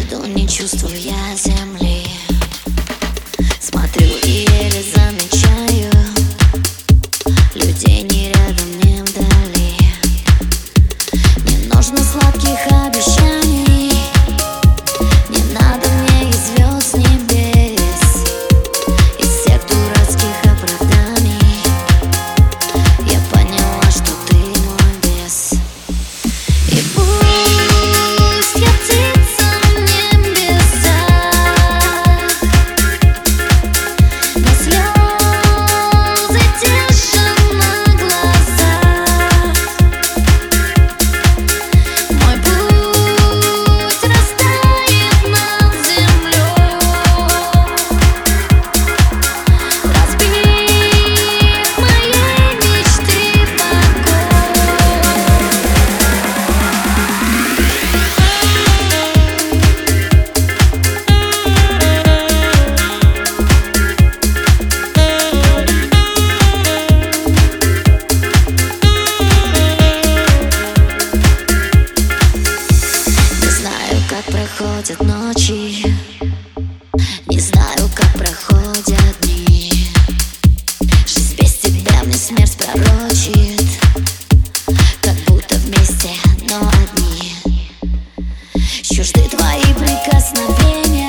иду, не я земли. Смотрю и Чужды твои прикосновения